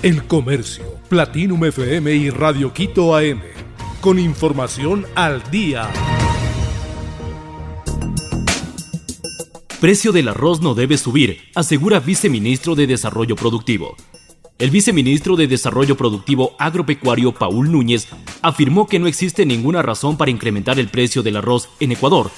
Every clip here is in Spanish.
El Comercio, Platinum FM y Radio Quito AM. Con información al día. Precio del arroz no debe subir, asegura viceministro de Desarrollo Productivo. El viceministro de Desarrollo Productivo Agropecuario Paul Núñez afirmó que no existe ninguna razón para incrementar el precio del arroz en Ecuador.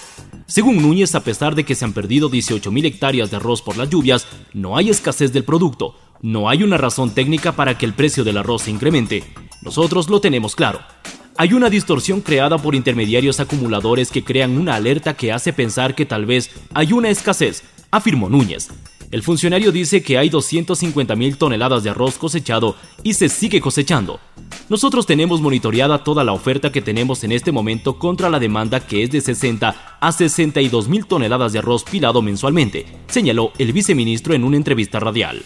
Según Núñez, a pesar de que se han perdido 18.000 hectáreas de arroz por las lluvias, no hay escasez del producto. No hay una razón técnica para que el precio del arroz se incremente. Nosotros lo tenemos claro. Hay una distorsión creada por intermediarios acumuladores que crean una alerta que hace pensar que tal vez hay una escasez, afirmó Núñez. El funcionario dice que hay 250.000 toneladas de arroz cosechado y se sigue cosechando. Nosotros tenemos monitoreada toda la oferta que tenemos en este momento contra la demanda que es de 60 a 62 mil toneladas de arroz pilado mensualmente, señaló el viceministro en una entrevista radial.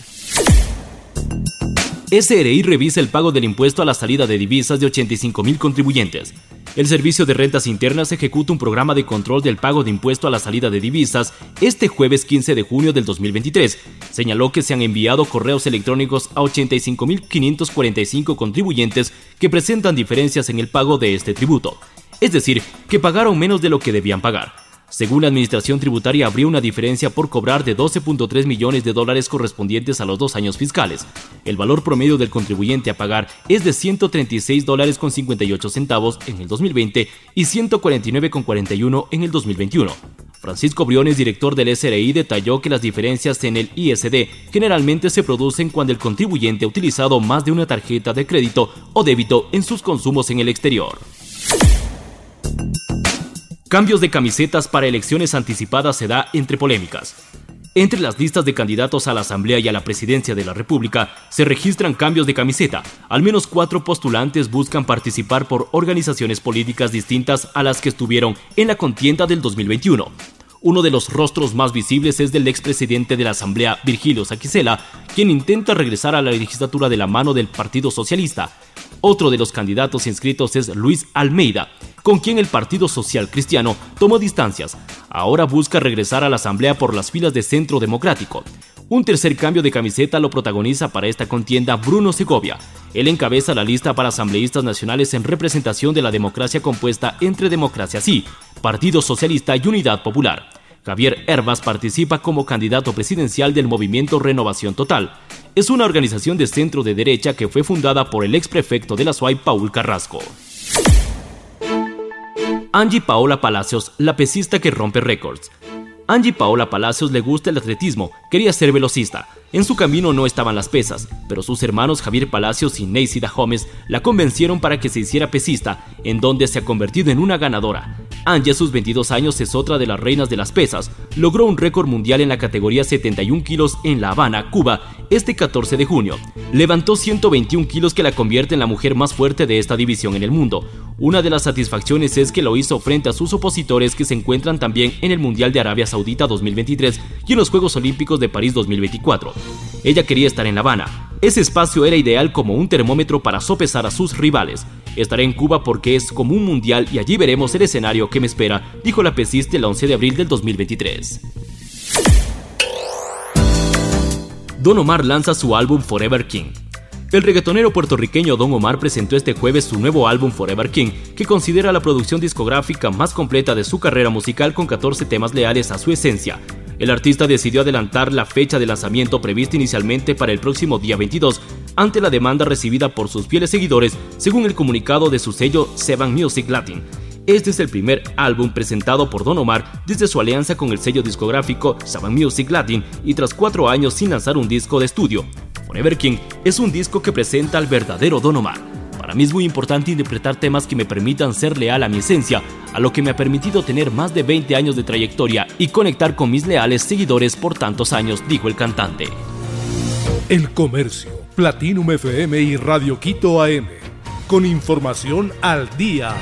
SRI revisa el pago del impuesto a la salida de divisas de 85 mil contribuyentes. El Servicio de Rentas Internas ejecuta un programa de control del pago de impuesto a la salida de divisas este jueves 15 de junio del 2023. Señaló que se han enviado correos electrónicos a 85.545 contribuyentes que presentan diferencias en el pago de este tributo. Es decir, que pagaron menos de lo que debían pagar. Según la Administración Tributaria, habría una diferencia por cobrar de 12.3 millones de dólares correspondientes a los dos años fiscales. El valor promedio del contribuyente a pagar es de 136 dólares con 58 centavos en el 2020 y 149 con 41 en el 2021. Francisco Briones, director del SRI, detalló que las diferencias en el ISD generalmente se producen cuando el contribuyente ha utilizado más de una tarjeta de crédito o débito en sus consumos en el exterior. Cambios de camisetas para elecciones anticipadas se da entre polémicas. Entre las listas de candidatos a la Asamblea y a la Presidencia de la República se registran cambios de camiseta. Al menos cuatro postulantes buscan participar por organizaciones políticas distintas a las que estuvieron en la contienda del 2021. Uno de los rostros más visibles es del expresidente de la Asamblea, Virgilio Saquicela, quien intenta regresar a la legislatura de la mano del Partido Socialista. Otro de los candidatos inscritos es Luis Almeida, con quien el Partido Social Cristiano tomó distancias. Ahora busca regresar a la Asamblea por las filas de Centro Democrático. Un tercer cambio de camiseta lo protagoniza para esta contienda Bruno Segovia. Él encabeza la lista para asambleístas nacionales en representación de la democracia compuesta entre Democracia Sí, Partido Socialista y Unidad Popular. Javier Herbas participa como candidato presidencial del movimiento Renovación Total. Es una organización de centro de derecha que fue fundada por el ex prefecto de la SUAY, Paul Carrasco. Angie Paola Palacios, la pesista que rompe récords. Angie Paola Palacios le gusta el atletismo, quería ser velocista. En su camino no estaban las pesas, pero sus hermanos Javier Palacios y Neisy Gómez la convencieron para que se hiciera pesista, en donde se ha convertido en una ganadora. Angie a sus 22 años es otra de las reinas de las pesas. Logró un récord mundial en la categoría 71 kilos en La Habana, Cuba, este 14 de junio. Levantó 121 kilos que la convierte en la mujer más fuerte de esta división en el mundo. Una de las satisfacciones es que lo hizo frente a sus opositores que se encuentran también en el Mundial de Arabia Saudita 2023 y en los Juegos Olímpicos de París 2024. Ella quería estar en La Habana. Ese espacio era ideal como un termómetro para sopesar a sus rivales. Estaré en Cuba porque es como un mundial y allí veremos el escenario que me espera, dijo la pesista el 11 de abril del 2023. Don Omar lanza su álbum Forever King. El reggaetonero puertorriqueño Don Omar presentó este jueves su nuevo álbum Forever King, que considera la producción discográfica más completa de su carrera musical con 14 temas leales a su esencia, el artista decidió adelantar la fecha de lanzamiento prevista inicialmente para el próximo día 22 ante la demanda recibida por sus fieles seguidores, según el comunicado de su sello Seven Music Latin. Este es el primer álbum presentado por Don Omar desde su alianza con el sello discográfico Seven Music Latin y tras cuatro años sin lanzar un disco de estudio. Forever King es un disco que presenta al verdadero Don Omar para mí es muy importante interpretar temas que me permitan ser leal a mi esencia, a lo que me ha permitido tener más de 20 años de trayectoria y conectar con mis leales seguidores por tantos años, dijo el cantante. El Comercio, Platinum FM y Radio Quito AM, con información al día.